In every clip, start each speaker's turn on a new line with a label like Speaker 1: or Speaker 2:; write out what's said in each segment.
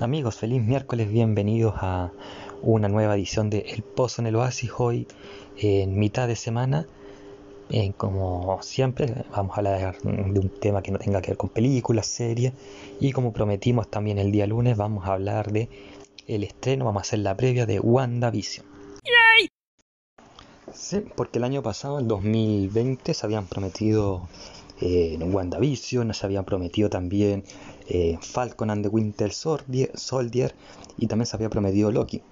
Speaker 1: Amigos, feliz miércoles, bienvenidos a una nueva edición de El Pozo en el Oasis. Hoy, en mitad de semana, eh, como siempre, vamos a hablar de un tema que no tenga que ver con películas, series. Y como prometimos también el día lunes, vamos a hablar de el estreno, vamos a hacer la previa de WandaVision. ¡Yay! Sí, porque el año pasado, el 2020, se habían prometido eh, WandaVision, se habían prometido también eh, Falcon and the Winter Soldier, y también se había prometido Loki.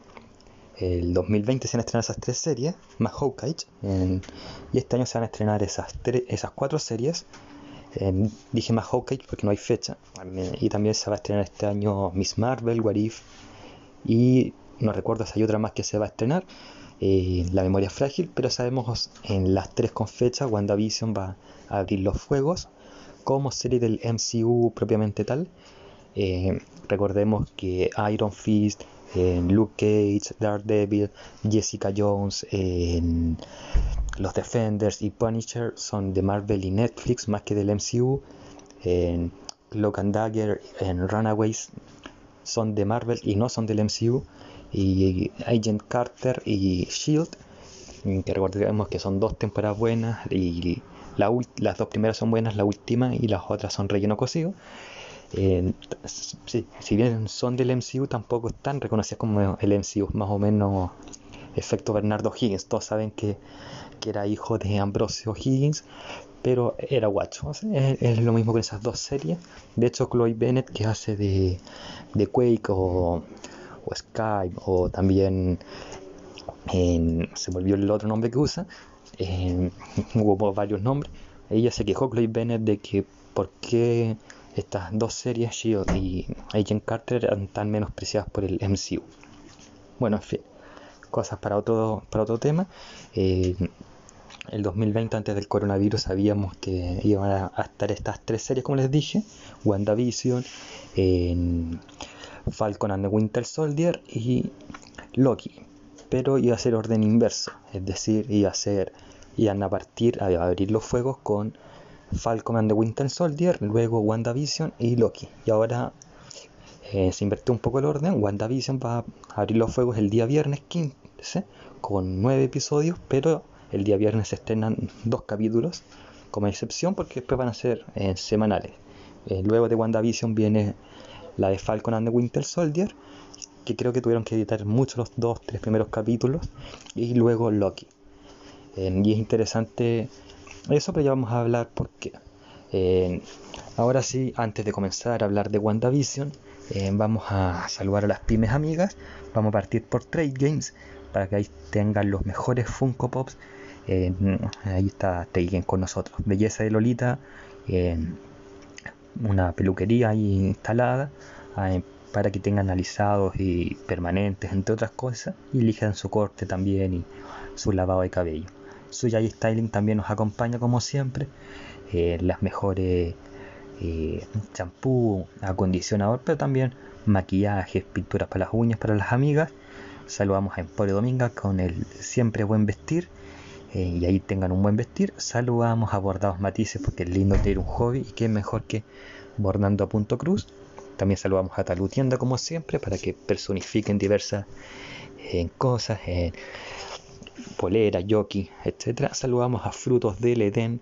Speaker 1: El 2020 se van a estrenar esas tres series, más Hawkeye, y este año se van a estrenar esas, cuatro series. dije más Hawkeye porque no hay fecha, y también se va a estrenar este año Miss Marvel, What If, y no recuerdo si hay otra más que se va a estrenar. Eh, la memoria frágil, pero sabemos en las tres con fecha, WandaVision va a abrir los fuegos como serie del MCU propiamente tal. Eh, recordemos que Iron Fist, Luke Cage, Daredevil, Jessica Jones, los Defenders y Punisher son de Marvel y Netflix más que del MCU. Cloak and Dagger, en Runaways son de Marvel y no son del MCU. Y Agent Carter y Shield, que recordemos que son dos temporadas buenas y las dos primeras son buenas, la última y las otras son relleno cocido. Eh, si bien son del MCU, tampoco están reconocidas como el MCU, más o menos efecto Bernardo Higgins. Todos saben que, era hijo de Ambrosio Higgins, pero era guacho. es, lo mismo con esas dos series. De hecho, Chloe Bennett, que hace de, de Quake o, o Skype, o también se volvió el otro nombre que usa, hubo varios nombres. Ella se quejó, Chloe Bennett, de que por qué estas dos series, Shield y Agent Carter, eran tan menospreciadas por el MCU. Bueno, en fin, cosas para otro, para otro tema. Eh, el 2020, antes del coronavirus, sabíamos que iban a, estar estas tres series, como les dije: WandaVision, Falcon and the Winter Soldier y Loki. Pero iba a ser orden inverso, es decir, iba a ser iban a partir a abrir los fuegos con Falcon and the Winter Soldier, luego WandaVision y Loki. Y ahora eh, se invirtió un poco el orden. WandaVision va a abrir los fuegos el día viernes 15 con nueve episodios, pero el día viernes se estrenan dos capítulos como excepción porque después van a ser eh, semanales. Eh, luego de WandaVision viene la de Falcon and the Winter Soldier, que creo que tuvieron que editar muchos los dos, tres primeros capítulos, y luego Loki y es interesante eso, pero ya vamos a hablar porque ahora sí, antes de comenzar a hablar de WandaVision, eh, vamos a saludar a las pymes amigas. Vamos a partir por Trade Games para que ahí tengan los mejores Funko Pops. ahí está Trade Games con nosotros. Belleza de Lolita, una peluquería ahí instalada para que tengan analizados y permanentes, entre otras cosas, y elijan su corte también y su lavado de cabello. Suyai Styling también nos acompaña como siempre. Eh, las mejores eh, champú, acondicionador, pero también maquillajes, pinturas para las uñas, para las amigas. Saludamos a Emporio Dominga con el siempre buen vestir. Eh, y ahí tengan un buen vestir. Saludamos a Bordados Matices porque es lindo tener un hobby y que mejor que bordando a punto cruz. También saludamos a Talutienda como siempre para que personifiquen diversas cosas polera, yoki, etcétera, saludamos a Frutos del Edén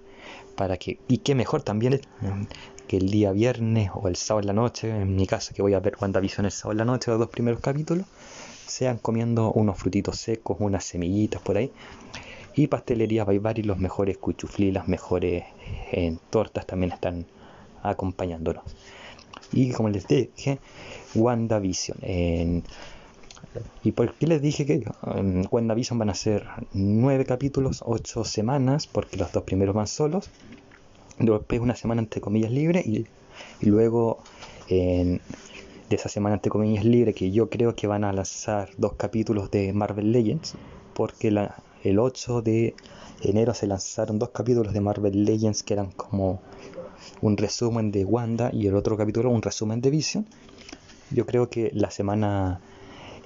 Speaker 1: para que, y qué mejor también eh, que el día viernes o el sábado en la noche, en mi caso que voy a ver WandaVision el sábado en la noche, los dos primeros capítulos, sean comiendo unos frutitos secos, unas semillitas por ahí. Y pastelería y los mejores cuchuflí, las mejores eh, tortas también están acompañándonos. Y como les dije, WandaVision. ¿Y por qué les dije que en WandaVision van a ser nueve capítulos, ocho semanas, porque los dos primeros van solos? Después una semana entre comillas libre y, luego de esa semana entre comillas libre que yo creo que van a lanzar dos capítulos de Marvel Legends, porque el 8 de enero se lanzaron dos capítulos de Marvel Legends que eran como un resumen de Wanda y el otro capítulo un resumen de Vision. Yo creo que la semana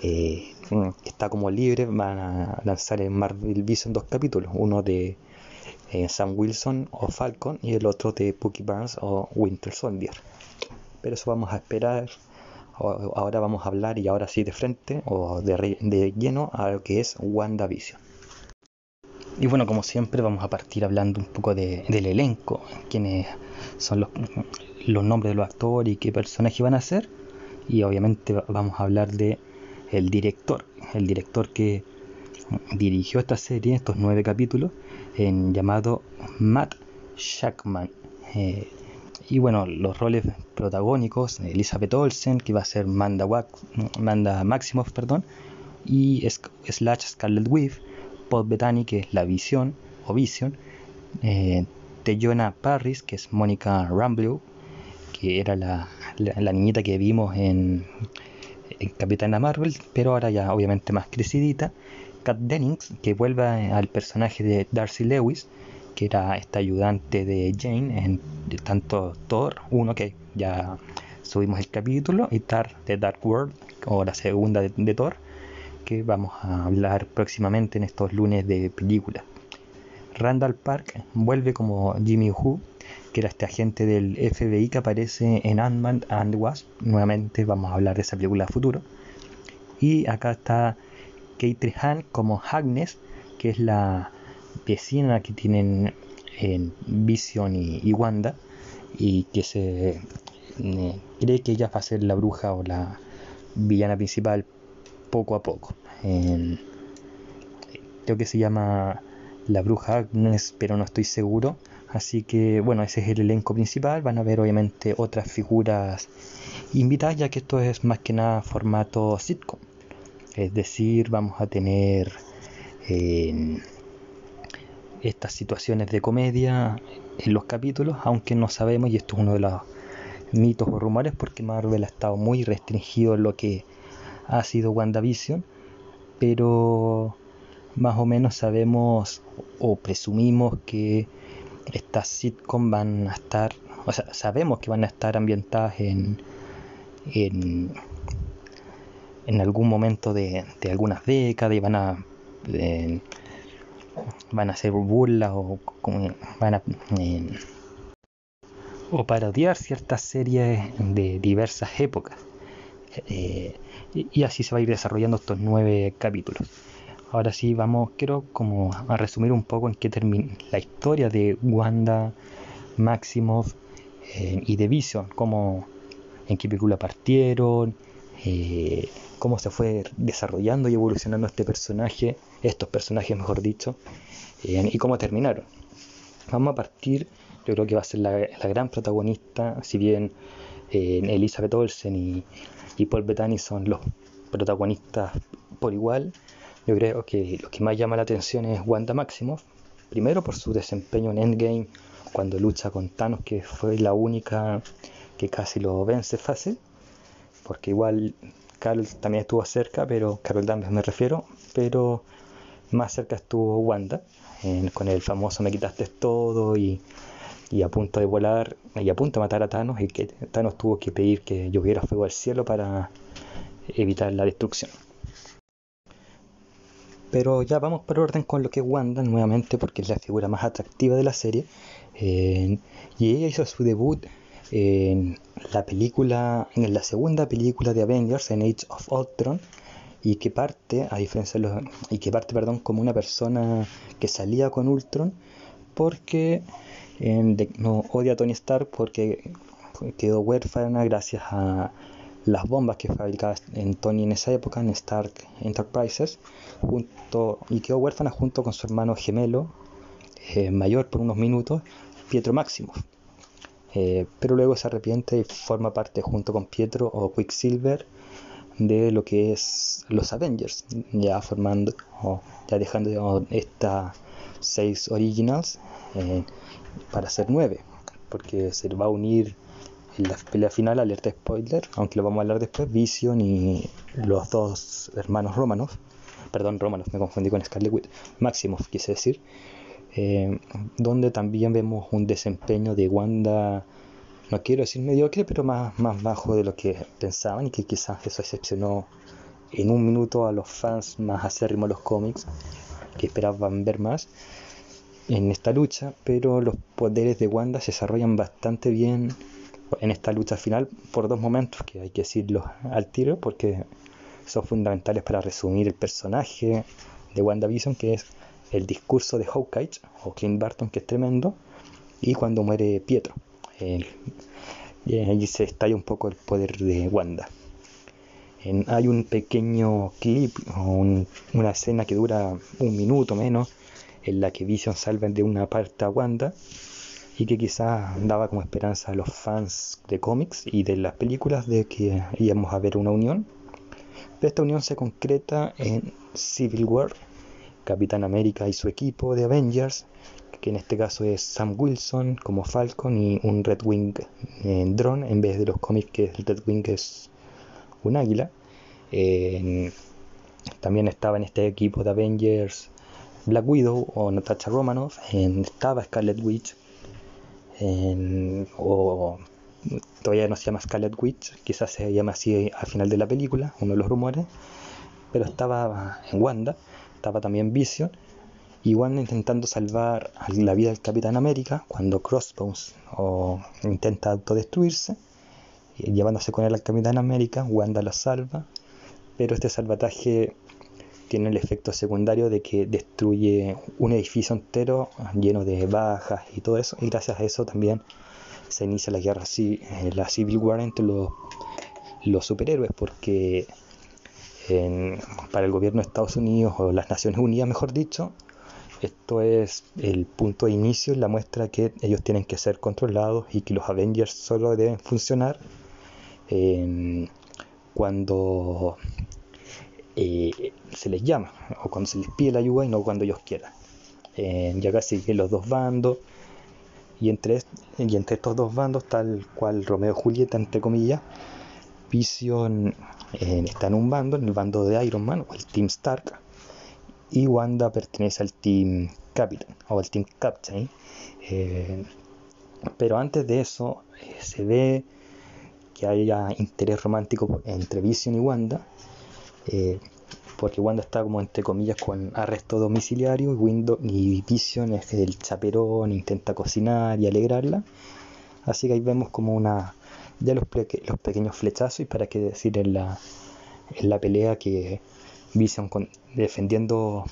Speaker 1: eh, está como libre, van a lanzar en Marvel Vision dos capítulos, uno de eh, Sam Wilson o Falcon y el otro de Pookie Barnes o Winter Soldier. Pero eso vamos a esperar ahora vamos a hablar y ahora sí de frente o de, de lleno a lo que es WandaVision. Y bueno, como siempre vamos a partir hablando un poco del elenco, quiénes son los, los nombres de los actores y qué personajes van a ser. Y obviamente vamos a hablar de el director, el director que dirigió esta serie, estos nueve capítulos, en llamado Matt Shackman. Eh, y bueno, los roles protagónicos, Elizabeth Olsen, que va a ser Manda, Manda Maximoff, perdón, y Slash Scarlet Weave, Paul Bettany, que es la visión, o Vision, eh, Parris, que es Mónica Rambeau, que era la, niñita que vimos en, Capitana Marvel, pero ahora ya obviamente más crecidita. Kat Dennings, que vuelve al personaje de Darcy Lewis, que era esta ayudante de Jane en tanto Thor 1, que ya subimos el capítulo, y Tar de Dark World, o la segunda de, Thor, que vamos a hablar próximamente en estos lunes de película. Randall Park vuelve como Jimmy Who, que era este agente del FBI que aparece en Ant-Man and Wasp. Nuevamente vamos a hablar de esa película futuro. Y acá está Kate como Agnes, que es la vecina que tienen en Vision y, Wanda y que se eh, cree que ella va a ser la bruja o la villana principal poco a poco. creo que se llama la bruja Agnes, pero no estoy seguro. Así que bueno, ese es el elenco principal. Van a ver obviamente otras figuras invitadas, ya que esto es más que nada formato sitcom. Es decir, vamos a tener estas situaciones de comedia en los capítulos, aunque no sabemos, y esto es uno de los mitos o rumores, porque Marvel ha estado muy restringido en lo que ha sido WandaVision, pero más o menos sabemos o presumimos que estas sitcom van a estar, o sea, sabemos que van a estar ambientadas en, en, en algún momento de, de algunas décadas y van a van a hacer burlas o van a eh, o parodiar ciertas series de diversas épocas. Eh, y, así se va a ir desarrollando estos nueve capítulos ahora sí vamos quiero como a resumir un poco en qué termina la historia de Wanda Maximoff eh, y de Vision cómo en qué película partieron cómo se fue desarrollando y evolucionando este personaje, estos personajes mejor dicho, eh, y cómo terminaron. Vamos a partir, yo creo que va a ser la, gran protagonista, si bien eh, Elizabeth Olsen y, Paul Bettany son los protagonistas por igual, yo creo que lo que más llama la atención es Wanda Maximoff, primero por su desempeño en Endgame, cuando lucha con Thanos, que fue la única que casi lo vence fácil, porque igual Carol también estuvo cerca, pero Carol Danvers me refiero, pero más cerca estuvo Wanda, con el famoso me quitaste todo y, a punto de volar y a punto de matar a Thanos y que Thanos tuvo que pedir que lloviera fuego al cielo para evitar la destrucción. Pero ya vamos por orden con lo que es Wanda nuevamente porque es la figura más atractiva de la serie. y ella hizo su debut en la película, en la segunda película de Avengers, en Age of Ultron, y que parte, a diferencia de los, y que parte, perdón, como una persona que salía con Ultron, porque no odia a Tony Stark porque quedó huérfana gracias a las bombas que fabricaba en Tony en esa época, en Stark Enterprises, junto, y quedó huérfana junto con su hermano gemelo, eh, mayor por unos minutos, Pietro Máximo. Eh, pero luego se arrepiente y forma parte junto con Pietro o Quicksilver de lo que es los Avengers, ya formando o ya dejando estas seis originals eh, para ser nueve, porque se va a unir la pelea final, alerta spoiler, aunque lo vamos a hablar después, Vision y los dos hermanos Romanov, perdón, Romanov, me confundí con Scarlet Witch, Maximoff quise decir, eh, donde también vemos un desempeño de Wanda, no quiero decir mediocre, pero más, más bajo de lo que pensaban y que quizás eso excepcionó en un minuto a los fans más acérrimos de los cómics que esperaban ver más en esta lucha, pero los poderes de Wanda se desarrollan bastante bien en esta lucha final por dos momentos que hay que decirlo al tiro porque son fundamentales para resumir el personaje de WandaVision, que es el discurso de Hawkeye o Clint Barton, que es tremendo, y cuando muere Pietro. y ahí se estalla un poco el poder de Wanda. hay un pequeño clip o una escena que dura un minuto menos en la que Vision salva de una parte a Wanda y que quizás daba como esperanza a los fans de cómics y de las películas de que íbamos a ver una unión. Pero esta unión se concreta en Civil War, Capitán América y su equipo de Avengers, que en este caso es Sam Wilson como Falcon y un Red Wing en drone en vez de los cómics que el Red Wing es un águila. también estaba en este equipo de Avengers Black Widow o Natasha Romanoff, estaba Scarlet Witch, o todavía no se llama Scarlet Witch, quizás se llama así al final de la película, uno de los rumores, pero estaba en Wanda, estaba también Vision, y Wanda intentando salvar la vida del Capitán América cuando Crossbones o intenta autodestruirse, llevándose con él al Capitán América, Wanda la salva, pero este salvataje tiene el efecto secundario de que destruye un edificio entero lleno de bajas y todo eso, y gracias a eso también se inicia la guerra, eh, la Civil War entre los, los superhéroes, porque para el gobierno de Estados Unidos o las Naciones Unidas, mejor dicho, esto es el punto de inicio, la muestra que ellos tienen que ser controlados y que los Avengers solo deben funcionar cuando eh, se les llama, o cuando se les pide la ayuda y no cuando ellos quieran. Eh, ya casi que los dos bandos, y entre, entre estos dos bandos, tal cual Romeo y Julieta, entre comillas, Vision eh, está en un bando, en el bando de Iron Man, o el Team Stark, y Wanda pertenece al Team Captain, o al Team Captain. pero antes de eso, se ve que haya interés romántico entre Vision y Wanda, eh, porque Wanda está como entre comillas con arresto domiciliario y, Windows, y Vision es el chaperón, intenta cocinar y alegrarla. Así que ahí vemos como una ya los, pequeños flechazos y para qué decir en la, en la pelea que Vision defendiendo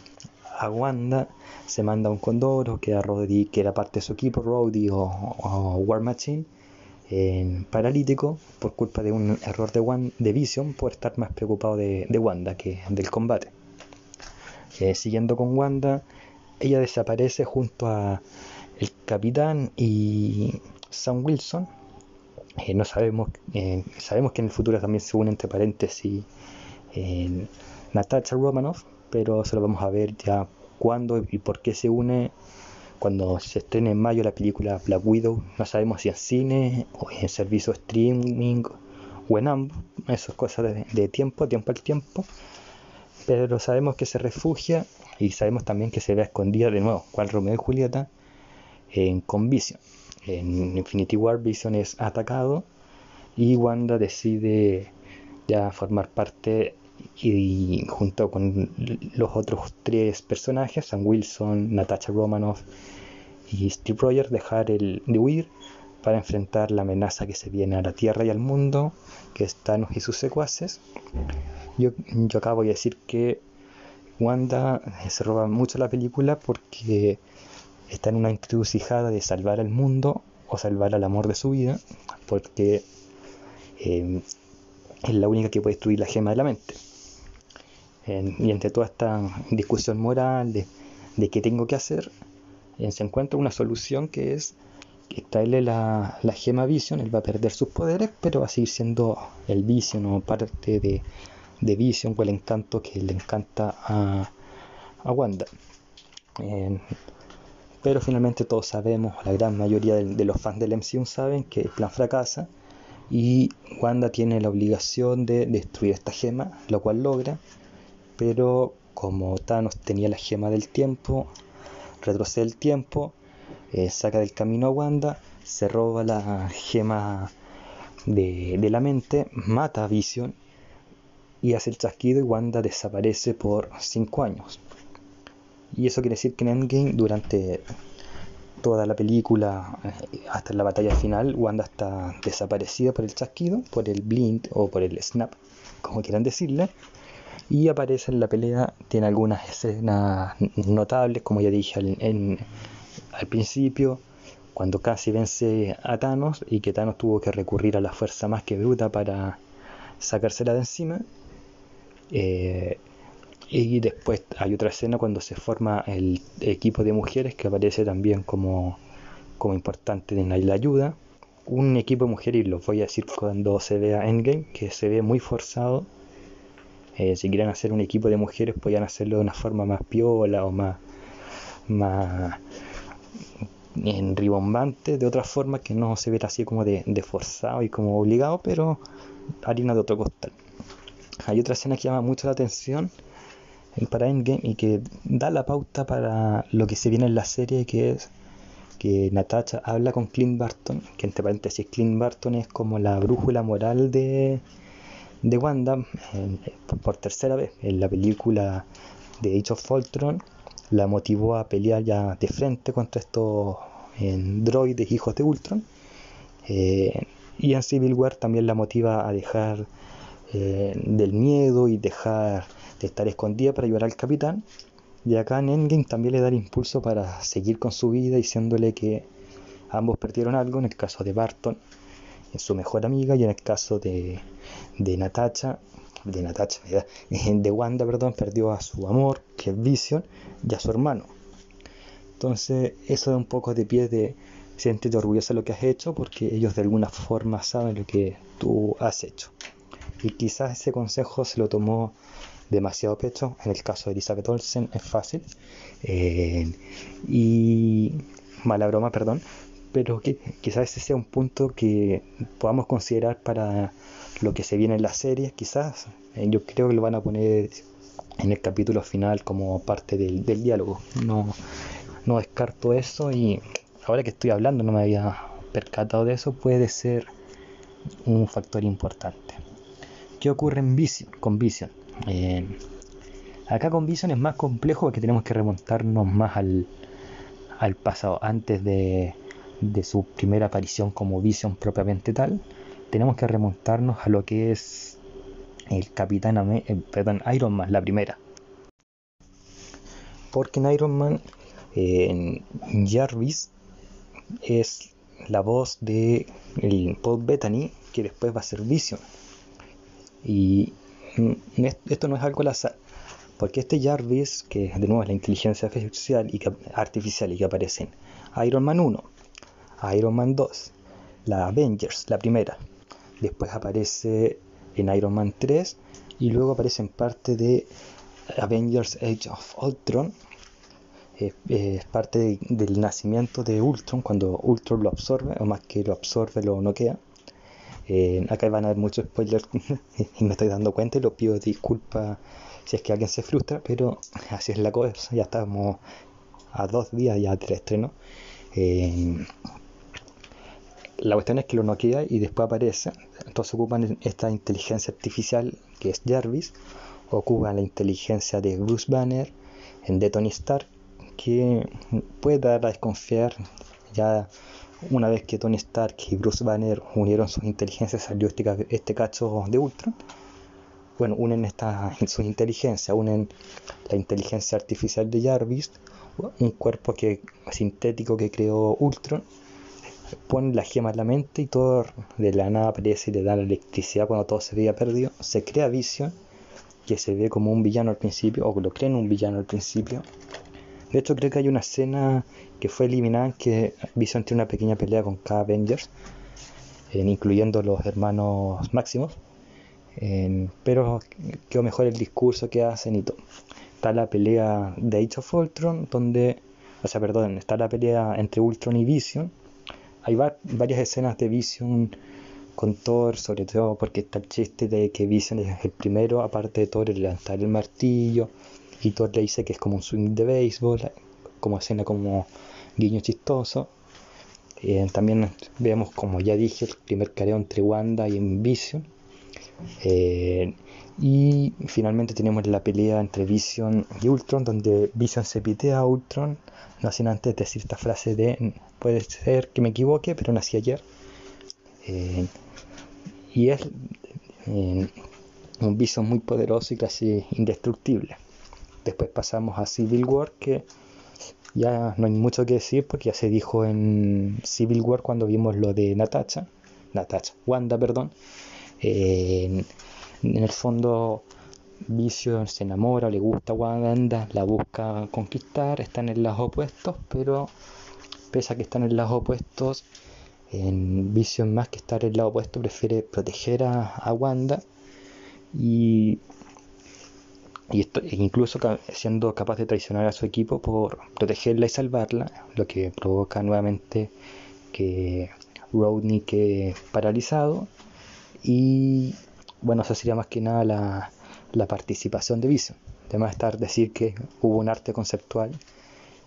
Speaker 1: a Wanda se manda un condoro que, que era parte de su equipo, Rhodey o War Machine paralítico por culpa de un error de, de Vision por estar más preocupado de, Wanda que del combate. Eh, siguiendo con Wanda, ella desaparece junto a el capitán y Sam Wilson. Eh, no sabemos, eh, sabemos que en el futuro también se une entre paréntesis Natasha Romanoff, pero se lo vamos a ver ya cuándo y por qué se une cuando se estrene en mayo la película Black Widow, no sabemos si en cine o en servicio streaming o en ambos, eso es cosa de, tiempo, tiempo al tiempo, pero sabemos que se refugia y sabemos también que se ve escondida de nuevo, cual Romeo y Julieta en, con Vision. En Infinity War Vision es atacado y Wanda decide ya formar parte y junto con los otros tres personajes, Sam Wilson, Natasha Romanoff y Steve Rogers, dejar el de huir para enfrentar la amenaza que se viene a la Tierra y al mundo, que es Thanos y sus secuaces. Yo, yo acabo de decir que Wanda se roba mucho la película porque está en una encrucijada de salvar al mundo o salvar al amor de su vida, porque eh, es la única que puede destruir la gema de la mente y entre toda esta discusión moral de, qué tengo que hacer, se encuentra una solución que es extraerle la, la gema Vision, él va a perder sus poderes, pero va a seguir siendo el Vision o parte de, Vision o el encanto que le encanta a, Wanda. pero finalmente todos sabemos, la gran mayoría de, de, los fans del MCU saben que el plan fracasa y Wanda tiene la obligación de destruir esta gema, lo cual logra, pero como Thanos tenía la gema del tiempo, retrocede el tiempo, eh, saca del camino a Wanda, se roba la gema de, la mente, mata a Vision y hace el chasquido y Wanda desaparece por 5 años. Y eso quiere decir que en Endgame durante toda la película, eh, hasta la batalla final, Wanda está desaparecida por el chasquido, por el blind o por el snap, como quieran decirle. Y aparece en la pelea, tiene algunas escenas notables, como ya dije al principio, cuando casi vence a Thanos y que Thanos tuvo que recurrir a la fuerza más que bruta para sacársela de encima. Eh, y después hay otra escena cuando se forma el equipo de mujeres que aparece también como, como importante en la ayuda. Un equipo de mujeres, y lo voy a decir cuando se vea Endgame, que se ve muy forzado. Eh, si quieren hacer un equipo de mujeres, podrían hacerlo de una forma más piola o más, más ribombante de otra forma que no se ve así como de, forzado y como obligado, pero harina de otro costal. Hay otra escena que llama mucho la atención para Endgame y que da la pauta para lo que se viene en la serie, que es que Natasha habla con Clint Barton, que entre paréntesis Clint Barton es como la brújula moral de, de Wanda por, tercera vez en la película de Age of Ultron la motivó a pelear ya de frente contra estos en droides hijos de Ultron. Eh, y en Civil War también la motiva a dejar eh, del miedo y dejar de estar escondida para ayudar al capitán. Y acá en Endgame también le da el impulso para seguir con su vida, diciéndole que ambos perdieron algo, en el caso de Barton, en su mejor amiga, y en el caso de, de Natasha, de Natasha, de Wanda, perdón, perdió a su amor, que es Vision, y a su hermano. Entonces, eso da un poco de pie de siéntete orgulloso de lo que has hecho porque ellos de alguna forma saben lo que tú has hecho. Y quizás ese consejo se lo tomó demasiado pecho. En el caso de Elizabeth Olsen es fácil. Eh, y mala broma, perdón. Pero que, quizás ese sea un punto que podamos considerar para lo que se viene en la serie. Quizás eh, yo creo que lo van a poner en el capítulo final como parte del, del diálogo. No, no descarto eso y ahora que estoy hablando no me había percatado de eso, puede ser un factor importante. ¿Qué ocurre en Vision, con Vision? Eh, acá con Vision es más complejo porque tenemos que remontarnos más al, pasado, antes de, su primera aparición como Vision propiamente tal. Tenemos que remontarnos a lo que es el Capitán, eh, perdón, Iron Man, la primera. Porque en Iron Man en Jarvis es la voz de el Paul Bethany que después va a ser Vision y esto no es algo al porque este Jarvis que de nuevo es la inteligencia artificial y artificial y que aparece en Iron Man 1 Iron Man 2 la Avengers la primera después aparece en Iron Man 3 y luego aparece en parte de Avengers Age of Ultron es parte del nacimiento de Ultron, cuando Ultron lo absorbe, o más que lo absorbe, lo noquea. Eh, acá van a haber muchos spoilers y me estoy dando cuenta y lo pido disculpas si es que alguien se frustra, pero así es la cosa, ya estamos a dos días ya del estreno. Eh, la cuestión es que lo noquea y después aparece, entonces ocupan esta inteligencia artificial que es Jarvis, ocupan la inteligencia de Bruce Banner, en Tony Stark que puede dar a desconfiar. Ya una vez que Tony Stark y Bruce Banner unieron sus inteligencias salió este, este cacho de Ultron. Bueno unen esta, sus inteligencias unen la inteligencia artificial de Jarvis un cuerpo que sintético que creó Ultron ponen la gema en la mente y todo de la nada aparece y le da la electricidad cuando todo se veía perdido se crea Vision que se ve como un villano al principio o lo creen un villano al principio de hecho, creo que hay una escena que fue eliminada que Vision tiene una pequeña pelea con K Avengers, incluyendo los hermanos máximos. pero quedó mejor el discurso que hacen y. Está la pelea de Age of Ultron, donde, o sea, perdón, está la pelea entre Ultron y Vision. Hay varias escenas de Vision con Thor, sobre todo porque está el chiste de que Vision es el primero, aparte de Thor, el levantar el martillo y Thor le dice que es como un swing de béisbol, como escena como guiño chistoso. Eh, también vemos, como ya dije, el primer careo entre Wanda y Vision. Eh, y finalmente tenemos la pelea entre Vision y Ultron, donde Vision se pitea a Ultron, no sin antes decir esta frase de puede ser que me equivoque, pero nací ayer. Eh, y es eh, un Vision muy poderoso y casi indestructible. Después pasamos a Civil War, que ya no hay mucho que decir porque ya se dijo en Civil War cuando vimos lo de Natacha, Natacha, Wanda, perdón. En el fondo, Vision se enamora, le gusta Wanda, la busca conquistar, están en los opuestos, pero pese a que están en los opuestos, en Vision más que estar en el lado opuesto prefiere proteger a, Wanda. Y, y esto, e incluso siendo capaz de traicionar a su equipo por protegerla y salvarla, lo que provoca nuevamente que Rodney quede paralizado. Y bueno, eso sería más que nada la, la participación de Vision. Además estar decir que hubo un arte conceptual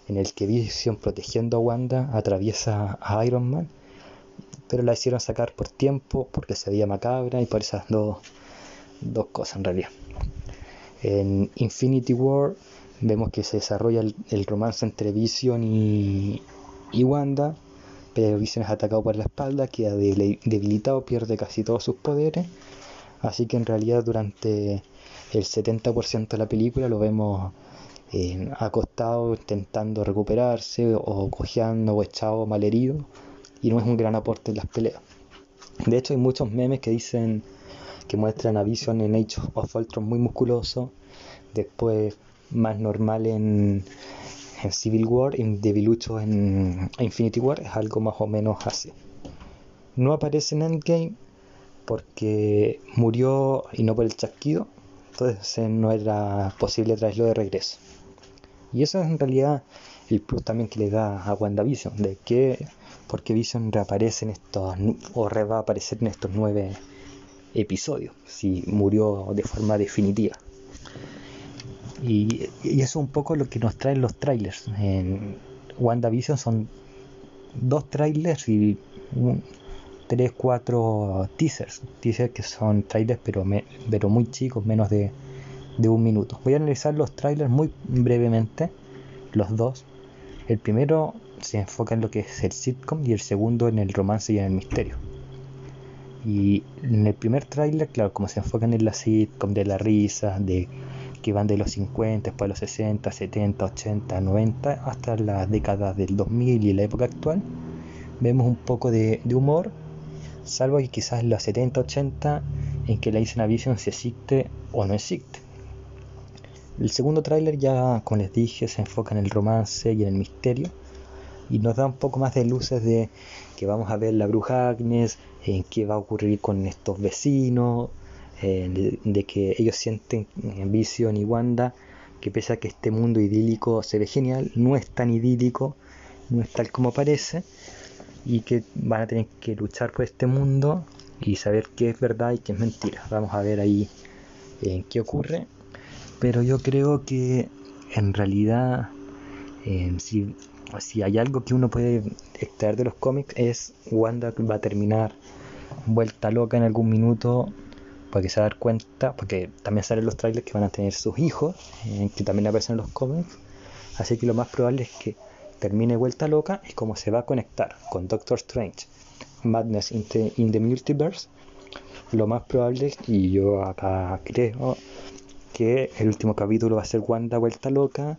Speaker 1: en el que Vision protegiendo a Wanda atraviesa a Iron Man pero la hicieron sacar por tiempo, porque se veía macabra y por esas dos, dos cosas en realidad. En Infinity War vemos que se desarrolla el, romance entre Vision y, y, Wanda, pero Vision es atacado por la espalda, queda debilitado, pierde casi todos sus poderes, así que en realidad durante el 70% de la película lo vemos eh, acostado intentando recuperarse o cojeando o echado malherido y no es un gran aporte en las peleas. De hecho, hay muchos memes que dicen que muestran a Vision en Age of Ultron muy musculoso, después más normal en, Civil War y debilucho en Infinity War, es algo más o menos así. No aparece en Endgame porque murió y no por el chasquido, entonces no era posible traerlo de regreso. Y eso es en realidad el plus también que le da a WandaVision, de que porque Vision reaparece en estos, o va a aparecer en estos nueve episodios, si murió de forma definitiva. Y, eso es un poco lo que nos traen los trailers. En WandaVision son dos trailers y tres, cuatro teasers. Teasers que son trailers pero, pero muy chicos, menos de, de un minuto. Voy a analizar los trailers muy brevemente, los dos. El primero se enfoca en lo que es el sitcom y el segundo en el romance y en el misterio. Y en el primer tráiler, claro, como se enfocan en la sitcom, de la risa, de que van de los 50, después de los 60, 70, 80, 90, hasta las décadas del 2000 y la época actual, vemos un poco de, humor, salvo que quizás los 70, 80, en que la Vision si existe o no existe. El segundo tráiler ya, como les dije, se enfoca en el romance y en el misterio, y nos da un poco más de luces de que vamos a ver la bruja Agnes, en qué va a ocurrir con estos vecinos, de, que ellos sienten en Vision y Wanda que pese a que este mundo idílico se ve genial, no es tan idílico, no es tal como parece, y que van a tener que luchar por este mundo y saber qué es verdad y qué es mentira. Vamos a ver ahí en qué ocurre, pero yo creo que en realidad si si hay algo que uno puede extraer de los cómics es Wanda va a terminar vuelta loca en algún minuto porque se va dar cuenta, porque también salen los trailers que van a tener sus hijos, eh, que también aparecen en los cómics, así que lo más probable es que termine vuelta loca y como se va a conectar con Doctor Strange, Madness in the, in the Multiverse, lo más probable, y yo acá creo, que el último capítulo va a ser Wanda vuelta loca,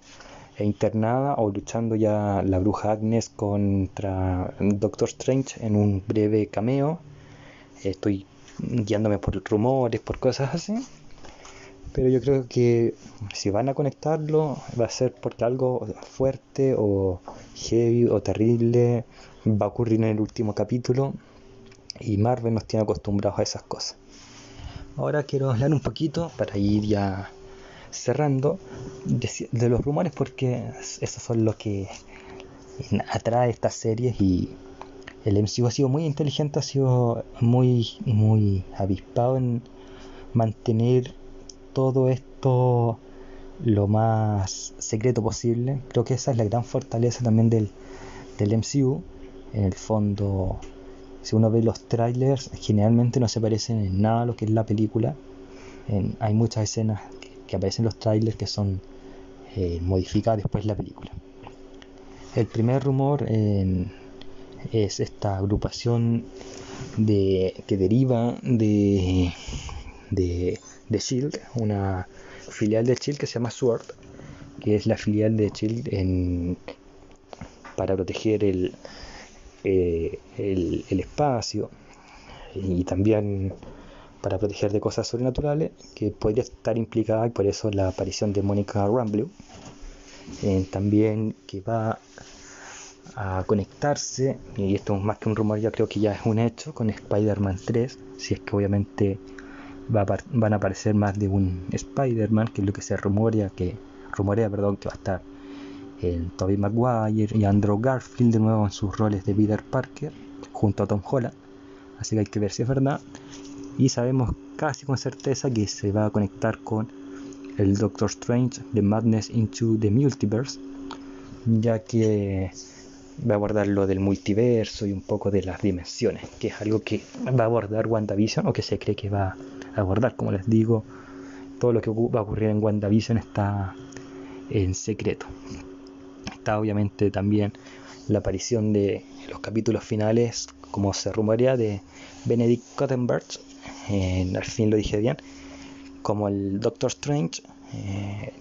Speaker 1: e internada o luchando ya la bruja Agnes contra Doctor Strange en un breve cameo. Estoy guiándome por rumores, por cosas así. Pero yo creo que si van a conectarlo va a ser porque algo fuerte o heavy o terrible va a ocurrir en el último capítulo y Marvel nos tiene acostumbrados a esas cosas. Ahora quiero hablar un poquito para ir ya cerrando de, los rumores porque esos son los que atrae estas series y el MCU ha sido muy inteligente, ha sido muy, muy avispado en mantener todo esto lo más secreto posible. Creo que esa es la gran fortaleza también del, del MCU. En el fondo, si uno ve los trailers, generalmente no se parecen en nada a lo que es la película. hay muchas escenas que, aparecen en los trailers que son eh, modificadas después de la película. El primer rumor es esta agrupación de, que deriva de, de, de Shield, una filial de Shield que se llama SWORD, que es la filial de Shield en, para proteger el, eh, el, espacio y también para proteger de cosas sobrenaturales que podría estar implicada y por eso la aparición de Mónica Rambeau eh, también que va a conectarse y esto más que un rumor ya creo que ya es un hecho con Spider-Man 3 si es que obviamente va van a aparecer más de un Spider-Man que es lo que se rumorea que rumorea perdón que va a estar en Tobey Maguire y Andrew Garfield de nuevo en sus roles de Peter Parker junto a Tom Holland. Así que hay que ver si es verdad. Y sabemos casi con certeza que se va a conectar con el Doctor Strange de Madness into the Multiverse, ya que va a abordar lo del multiverso y un poco de las dimensiones, que es algo que va a abordar WandaVision o que se cree que va abordar. Como les digo, todo lo que va a ocurrir en WandaVision está en secreto está obviamente también la aparición de los capítulos finales, como se rumorea, de Benedict Cumberbatch, al fin lo dije bien, como el Doctor Strange. Eh,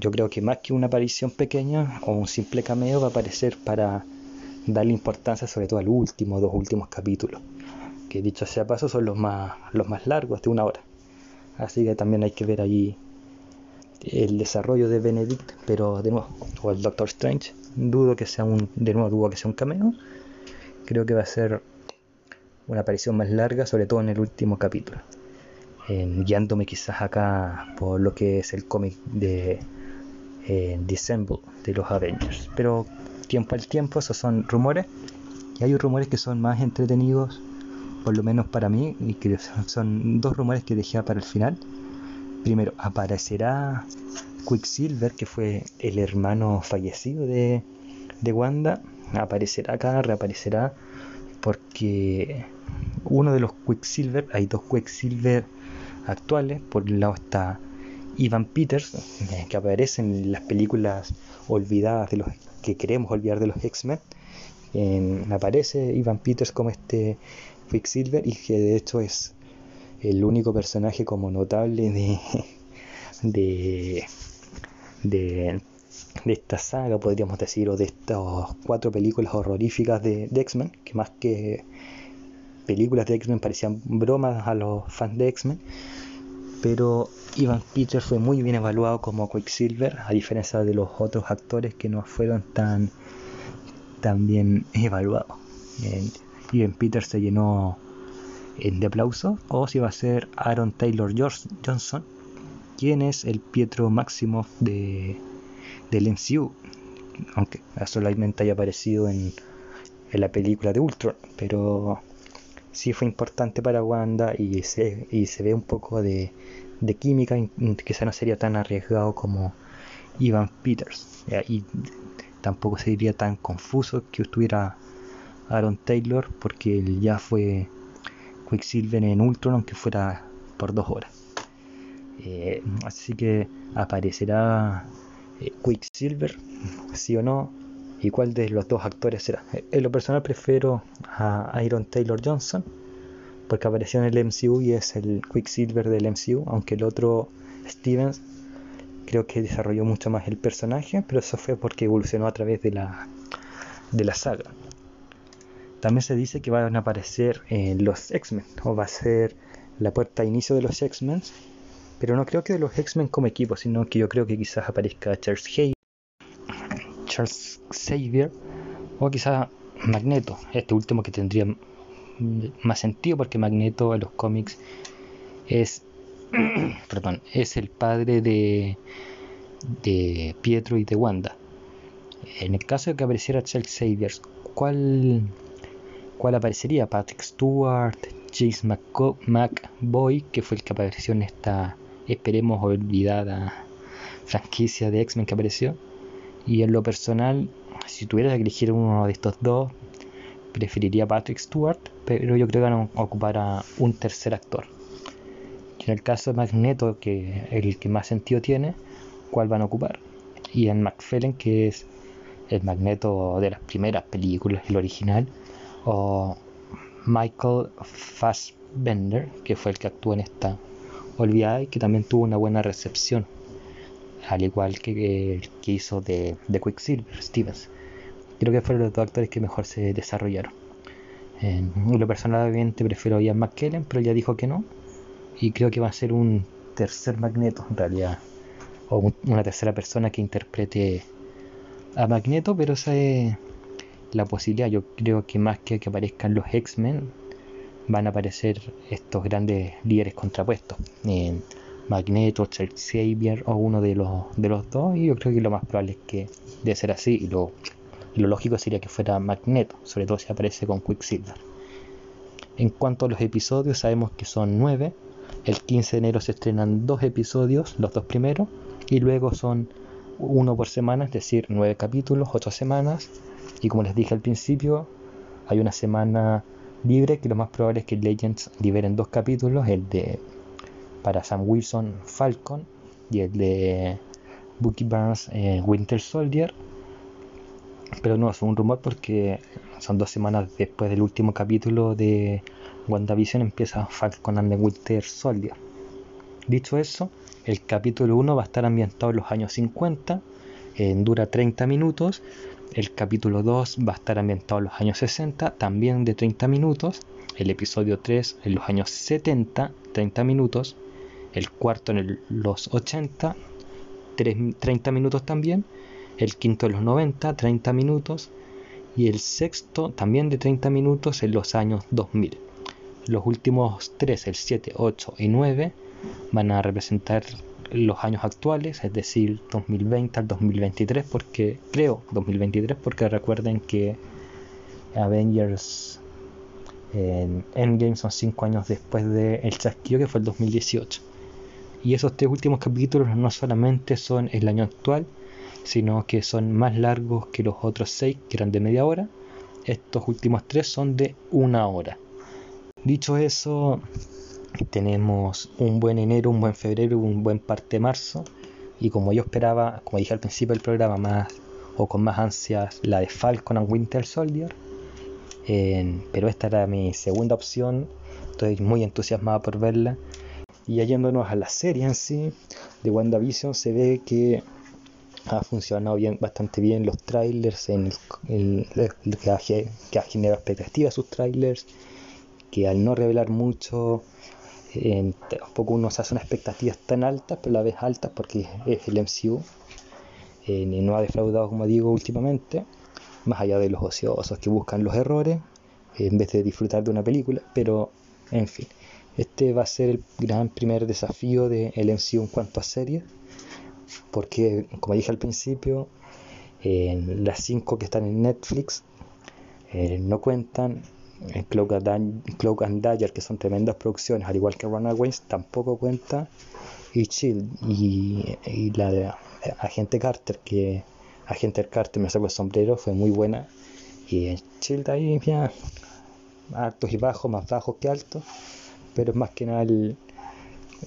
Speaker 1: yo creo que más que una aparición pequeña o un simple cameo va a aparecer para darle importancia sobre todo al último, dos últimos capítulos, que dicho sea paso son los más, los más largos, de una hora. Así que también hay que ver allí el desarrollo de Benedict, pero de nuevo, o el Doctor Strange, dudo que sea un, de nuevo dudo que sea un cameo. Creo que va a ser una aparición más larga, sobre todo en el último capítulo. guiándome quizás acá por lo que es el cómic de eh, Dissemble de los Avengers. Pero tiempo al tiempo, esos son rumores. Y hay rumores que son más entretenidos, por lo menos para mí, y que son dos rumores que dejé para el final. Primero aparecerá Quicksilver, que fue el hermano fallecido de, Wanda, aparecerá acá, reaparecerá, porque uno de los Quicksilver, hay dos Quicksilver actuales, por un lado está Ivan Peters, eh, que aparece en las películas olvidadas de los que queremos olvidar de los X-Men. aparece Ivan Peters como este Quicksilver y que de hecho es el único personaje como notable de, de, de, esta saga, podríamos decir, o de estas cuatro películas horroríficas de, X-Men, que más que películas de X-Men parecían bromas a los fans de X-Men, pero Ivan Peters fue muy bien evaluado como Quicksilver, a diferencia de los otros actores que no fueron tan, tan bien evaluados. Ivan Peters se llenó de aplauso. O si va a ser Aaron Taylor Johnson, quien es el Pietro Maximoff de, del MCU, aunque solamente haya aparecido en, en la película de Ultron, pero sí fue importante para Wanda y se, y se ve un poco de, de química, quizá no sería tan arriesgado como Ivan Peters, y tampoco sería tan confuso que estuviera Aaron Taylor, porque él ya fue Quicksilver en Ultron, aunque fuera por dos horas. Eh, así que aparecerá eh, Quicksilver, sí o no, y cuál de los dos actores será. Eh, en lo personal prefiero a Iron Taylor Johnson, porque apareció en el MCU y es el Quicksilver del MCU, aunque el otro Stevens creo que desarrolló mucho más el personaje, pero eso fue porque evolucionó a través de la, de la saga. También se dice que van a aparecer en los X-Men, o va a ser la puerta de inicio de los X-Men, pero no creo que de los X-Men como equipo, sino que yo creo que quizás aparezca Charles Charles Xavier o quizás Magneto, este último que tendría más sentido porque Magneto en los cómics es perdón, es el padre de, de Pietro y de Wanda. En el caso de que apareciera Charles Xavier, ¿cuál cual aparecería Patrick Stewart, James McBoy, que fue el que apareció en esta, esperemos, olvidada franquicia de X-Men que apareció. Y en lo personal, si tuviera que elegir uno de estos dos, preferiría Patrick Stewart, pero yo creo que van a ocupar a un tercer actor. Y en el caso de Magneto, que es el que más sentido tiene, ¿cuál van a ocupar? Y en McFellen, que es el Magneto de las primeras películas, el original, o Michael Fassbender, que fue el que actuó en esta olvidada y que también tuvo una buena recepción, al igual que el que hizo de, de Quicksilver, Stevens. Creo que fueron los dos actores que mejor se desarrollaron. En lo personal, obviamente, prefiero a Ian McKellen, pero ya dijo que no. Y creo que va a ser un tercer Magneto, en realidad. O una tercera persona que interprete a Magneto, pero esa es la posibilidad. Yo creo que más que que aparezcan los X-Men, van a aparecer estos grandes líderes contrapuestos. En Magneto, Charles Xavier o uno de los, de los dos. Y yo creo que lo más probable es que debe ser así. Lo, lo lógico sería que fuera Magneto, sobre todo si aparece con Quicksilver. En cuanto a los episodios, sabemos que son nueve. El 15 de enero se estrenan dos episodios, los dos primeros, y luego son uno por semana, es decir, nueve capítulos, ocho semanas. Y como les dije al principio, hay una semana libre que lo más probable es que Legends liberen dos capítulos, el de para Sam Wilson Falcon y el de Bucky Barnes eh, Winter Soldier. Pero no, es un rumor porque son dos semanas después del último capítulo de WandaVision empieza Falcon and the Winter Soldier. Dicho eso, el capítulo 1 va a estar ambientado en los años 50, dura 30 minutos. El capítulo 2 va a estar ambientado en los años 60, también de 30 minutos. El episodio 3 en los años 70, 30 minutos. El cuarto en los 80, 30 minutos también. El quinto en los 90, 30 minutos. Y el sexto también de 30 minutos en los años 2000. Los últimos 3, el 7, 8 y 9 van a representar los años actuales, es decir, 2020 al 2023, porque creo 2023, porque recuerden que Avengers en Endgame son 5 años después del el chasquido que fue el 2018. Y esos tres últimos capítulos no solamente son el año actual, sino que son más largos que los otros 6 que eran de media hora. Estos últimos tres son de una hora. Dicho eso, tenemos un buen enero, un buen febrero, un buen parte de marzo. Y como yo esperaba, como dije al principio del programa, más o con más ansias la de Falcon and Winter Soldier. pero esta era mi segunda opción. Estoy muy entusiasmado por verla. Y yéndonos a la serie en sí de WandaVision, se ve que ha funcionado bien, bastante bien los trailers, en el, que, ha, que ha generado expectativas sus trailers, que al no revelar mucho en, tampoco uno se hace unas expectativas tan altas, pero a la vez altas porque es el MCU. y no ha defraudado, como digo, últimamente, más allá de los ociosos que buscan los errores en vez de disfrutar de una película, pero en fin, este va a ser el gran primer desafío del de MCU en cuanto a series, porque como dije al principio, en las cinco que están en Netflix eh, no cuentan Cloak and, Dagger, que son tremendas producciones, al igual que Runaways, tampoco cuenta. Y Chill, y, la de Agente Carter, que Agente Carter me sacó el sombrero, fue muy buena. Y Chill ahí, ya, altos y bajos, más bajos que altos, pero más que nada el,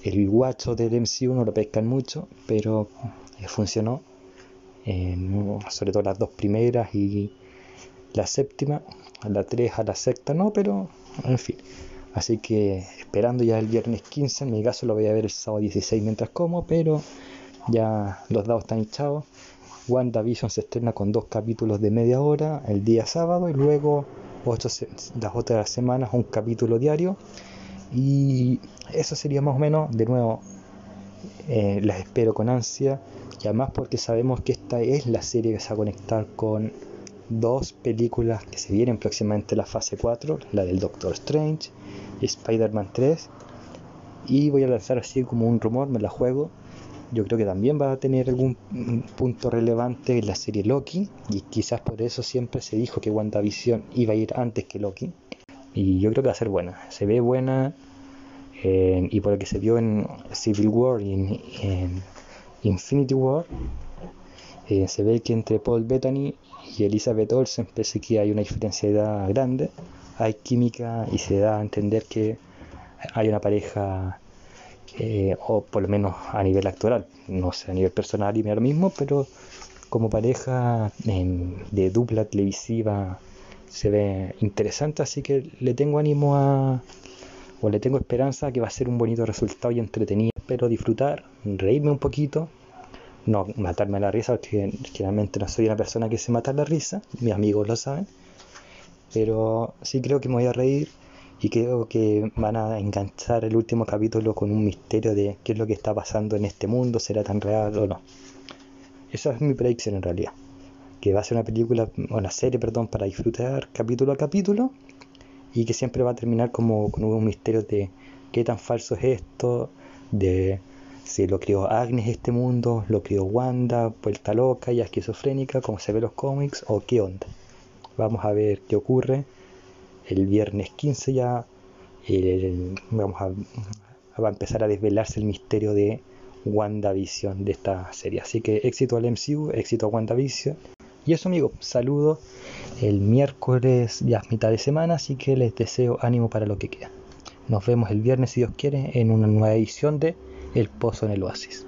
Speaker 1: el guacho del MC1 no lo pescan mucho, pero eh, funcionó. sobre todo las dos primeras y la séptima a la 3, a la sexta no, pero en fin. Así que esperando ya el viernes 15, en mi caso lo voy a ver el sábado 16 mientras como, pero ya los dados están echados. WandaVision se estrena con dos capítulos de media hora el día sábado y luego las otras semanas un capítulo diario. Y eso sería más o menos, de nuevo, eh, las espero con ansia. Y además porque sabemos que esta es la serie que se va a conectar con dos películas que se vienen próximamente la fase 4, la del Doctor Strange y Spider-Man 3. Y voy a lanzar así como un rumor, me la juego. Yo creo que también va a tener algún punto relevante en la serie Loki. Y quizás por eso siempre se dijo que WandaVision iba a ir antes que Loki. Y yo creo que va a ser buena. Se ve buena. Eh, y por lo que se vio en Civil War y en Infinity War, Eh, se ve que entre Paul Bettany y Elizabeth Olsen, pese que hay una diferencia de edad grande, hay química y se da a entender que hay una pareja, eh, o por lo menos a nivel actoral, no sé, a nivel personal y lo mismo, pero como pareja de dupla televisiva se ve interesante, así que le tengo ánimo a, o le tengo esperanza que va a ser un bonito resultado y entretenido. Espero disfrutar, reírme un poquito, no matarme la risa, porque generalmente no soy una persona que se mata la risa, mis amigos lo saben, pero sí creo que me voy a reír y creo que van a enganchar el último capítulo con un misterio de qué es lo que está pasando en este mundo, será tan real o no. Esa es mi predicción en realidad, que va a ser una película, o una serie, perdón, para disfrutar capítulo a capítulo y que siempre va a terminar como con un misterio de qué tan falso es esto, de si lo crió Agnes este mundo, lo crió Wanda, vuelta loca y esquizofrénica, como se ve en los cómics, o qué onda. Vamos a ver qué ocurre. El viernes 15 ya vamos a, a empezar a desvelarse el misterio de WandaVision de esta serie. Así que éxito al MCU, éxito a WandaVision. Y eso amigos, saludos. El miércoles ya mitad de semana, así que les deseo ánimo para lo que queda. Nos vemos el viernes si Dios quiere en una nueva edición de El Pozo en el Oasis.